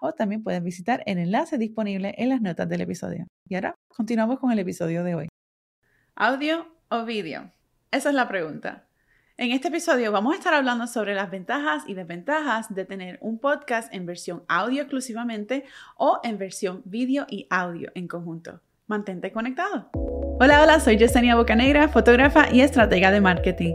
o también puedes visitar el enlace disponible en las notas del episodio. Y ahora continuamos con el episodio de hoy. ¿Audio o vídeo? Esa es la pregunta. En este episodio vamos a estar hablando sobre las ventajas y desventajas de tener un podcast en versión audio exclusivamente o en versión vídeo y audio en conjunto. Mantente conectado. Hola, hola, soy Yesenia Bocanegra, fotógrafa y estratega de marketing.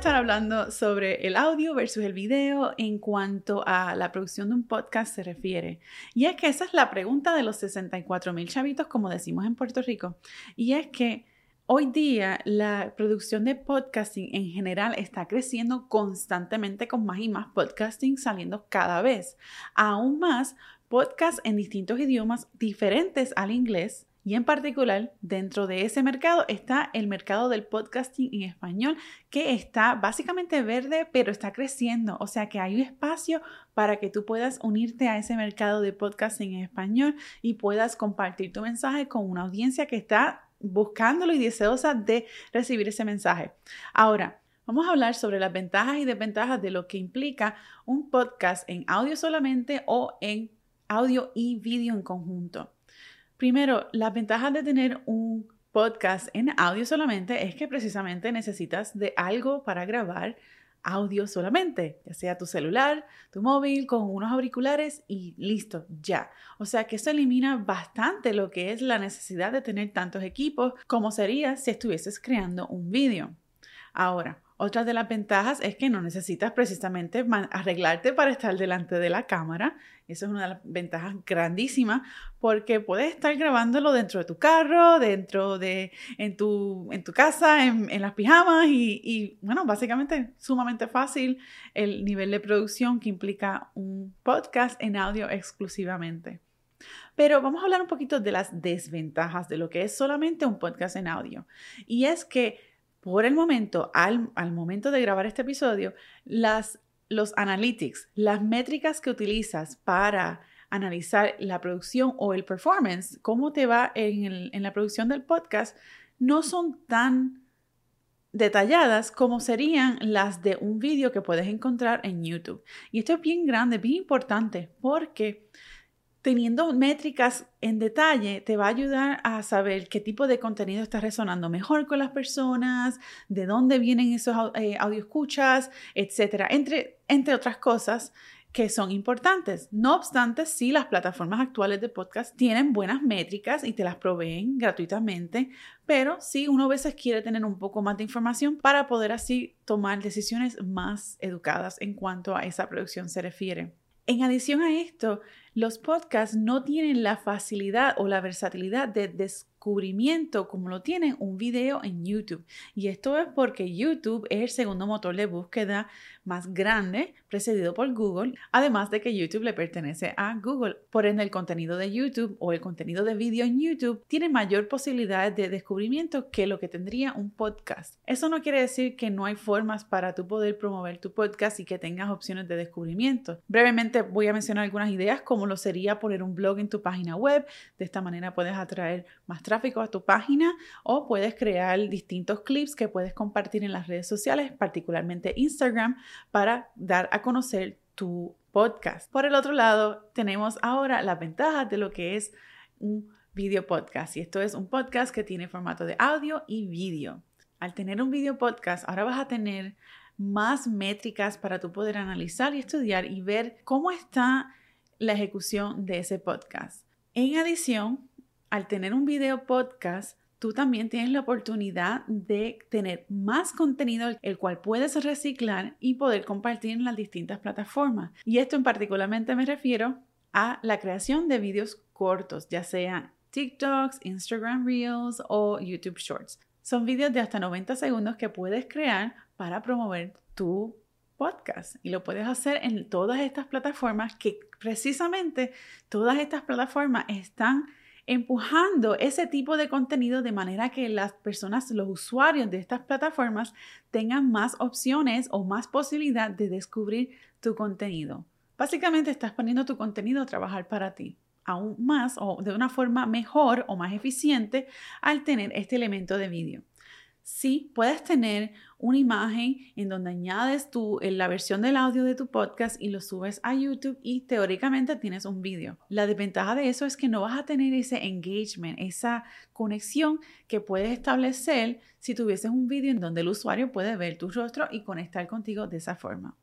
Estar hablando sobre el audio versus el video en cuanto a la producción de un podcast se refiere. Y es que esa es la pregunta de los 64 mil chavitos, como decimos en Puerto Rico. Y es que hoy día la producción de podcasting en general está creciendo constantemente con más y más podcasting saliendo cada vez. Aún más podcasts en distintos idiomas diferentes al inglés y en particular, dentro de ese mercado está el mercado del podcasting en español, que está básicamente verde, pero está creciendo. O sea que hay un espacio para que tú puedas unirte a ese mercado de podcasting en español y puedas compartir tu mensaje con una audiencia que está buscándolo y deseosa de recibir ese mensaje. Ahora, vamos a hablar sobre las ventajas y desventajas de lo que implica un podcast en audio solamente o en audio y vídeo en conjunto. Primero, las ventajas de tener un podcast en audio solamente es que precisamente necesitas de algo para grabar audio solamente, ya sea tu celular, tu móvil, con unos auriculares y listo, ya. O sea que eso elimina bastante lo que es la necesidad de tener tantos equipos como sería si estuvieses creando un vídeo. Ahora, otra de las ventajas es que no necesitas precisamente arreglarte para estar delante de la cámara. Eso es una de las ventajas grandísimas porque puedes estar grabándolo dentro de tu carro, dentro de, en tu, en tu casa, en, las pijamas y, y, bueno, básicamente sumamente fácil el nivel de producción que implica un podcast en audio exclusivamente. Pero vamos a hablar un poquito de las desventajas de lo que es solamente un podcast en audio. Y es que por el momento, al, momento de grabar este episodio, las, los analytics, las métricas que utilizas para analizar la producción o el performance, cómo te va en, en la producción del podcast, no son tan detalladas como serían las de un vídeo que puedes encontrar en YouTube. Y esto es bien grande, bien importante, porque teniendo métricas en detalle te va a ayudar a saber qué tipo de contenido está resonando mejor con las personas, de dónde vienen esos eh, audio escuchas, etcétera, entre, entre otras cosas que son importantes. No obstante, sí, las plataformas actuales de podcast tienen buenas métricas y te las proveen gratuitamente, pero sí, uno a veces quiere tener un poco más de información para poder así tomar decisiones más educadas en cuanto a esa producción se refiere. En adición a esto, los podcasts no tienen la facilidad o la versatilidad de descubrimiento como lo tiene un video en YouTube. Y esto es porque YouTube es el segundo motor de búsqueda más grande, precedido por Google, además de que YouTube le pertenece a Google. Por ende, el contenido de YouTube o el contenido de vídeo en YouTube tiene mayor posibilidad de descubrimiento que lo que tendría un podcast. Eso no quiere decir que no hay formas para tú poder promover tu podcast y que tengas opciones de descubrimiento. Brevemente voy a mencionar algunas ideas como lo sería poner un blog en tu página web. De esta manera puedes atraer más tráfico a tu página o puedes crear distintos clips que puedes compartir en las redes sociales, particularmente Instagram, para dar a conocer tu podcast. Por el otro lado, tenemos ahora las ventajas de lo que es un video podcast. Y esto es un podcast que tiene formato de audio y vídeo. Al tener un video podcast, ahora vas a tener más métricas para tú poder analizar y estudiar y ver cómo está la ejecución de ese podcast. En adición, al tener un video podcast, tú también tienes la oportunidad de tener más contenido el cual puedes reciclar y poder compartir en las distintas plataformas. Y esto en particularmente me refiero a la creación de vídeos cortos, ya sean TikToks, Instagram Reels o YouTube Shorts. Son vídeos de hasta 90 segundos que puedes crear para promover tu podcast y lo puedes hacer en todas estas plataformas que precisamente todas estas plataformas están empujando ese tipo de contenido de manera que las personas, los usuarios de estas plataformas tengan más opciones o más posibilidad de descubrir tu contenido. Básicamente estás poniendo tu contenido a trabajar para ti aún más o de una forma mejor o más eficiente al tener este elemento de vídeo. Sí, puedes tener una imagen en donde añades tu, la versión del audio de tu podcast y lo subes a YouTube y teóricamente tienes un vídeo. La desventaja de eso es que no vas a tener ese engagement, esa conexión que puedes establecer si tuvieses un vídeo en donde el usuario puede ver tu rostro y conectar contigo de esa forma.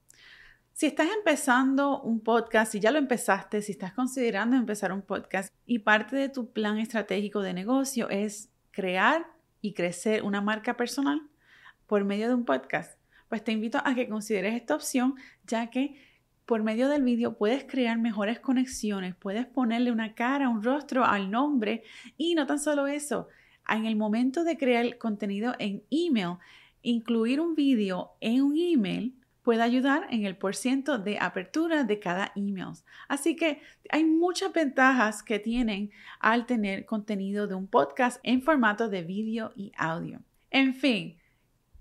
Si estás empezando un podcast, si ya lo empezaste, si estás considerando empezar un podcast y parte de tu plan estratégico de negocio es crear y crecer una marca personal por medio de un podcast, pues te invito a que consideres esta opción ya que por medio del vídeo puedes crear mejores conexiones, puedes ponerle una cara, un rostro al nombre. Y no tan solo eso, en el momento de crear contenido en email, incluir un vídeo en un email puede ayudar en el porciento de apertura de cada email. Así que hay muchas ventajas que tienen al tener contenido de un podcast en formato de vídeo y audio. En fin,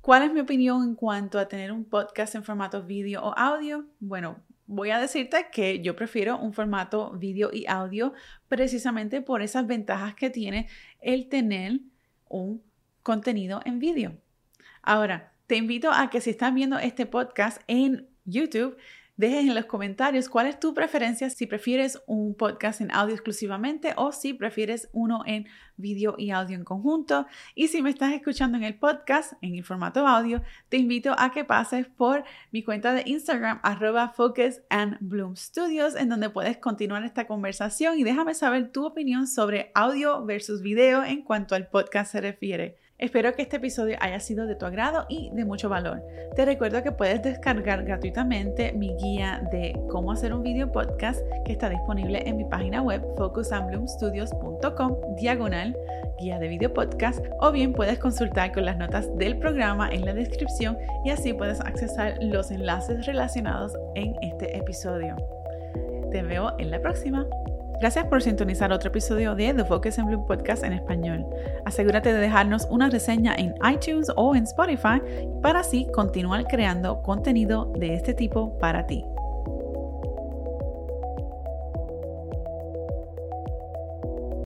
¿cuál es mi opinión en cuanto a tener un podcast en formato vídeo o audio? Bueno, voy a decirte que yo prefiero un formato vídeo y audio precisamente por esas ventajas que tiene el tener un contenido en vídeo. Ahora, te invito a que si estás viendo este podcast en YouTube, dejes en los comentarios cuál es tu preferencia, si prefieres un podcast en audio exclusivamente o si prefieres uno en vídeo y audio en conjunto. Y si me estás escuchando en el podcast, en el formato audio, te invito a que pases por mi cuenta de Instagram, arroba Focus and Bloom Studios, en donde puedes continuar esta conversación y déjame saber tu opinión sobre audio versus video en cuanto al podcast se refiere. Espero que este episodio haya sido de tu agrado y de mucho valor. Te recuerdo que puedes descargar gratuitamente mi guía de cómo hacer un video podcast que está disponible en mi página web focusandbloomstudios.com diagonal guía de video podcast o bien puedes consultar con las notas del programa en la descripción y así puedes accesar los enlaces relacionados en este episodio. Te veo en la próxima. Gracias por sintonizar otro episodio de The Focus and Bloom Podcast en español. Asegúrate de dejarnos una reseña en iTunes o en Spotify para así continuar creando contenido de este tipo para ti.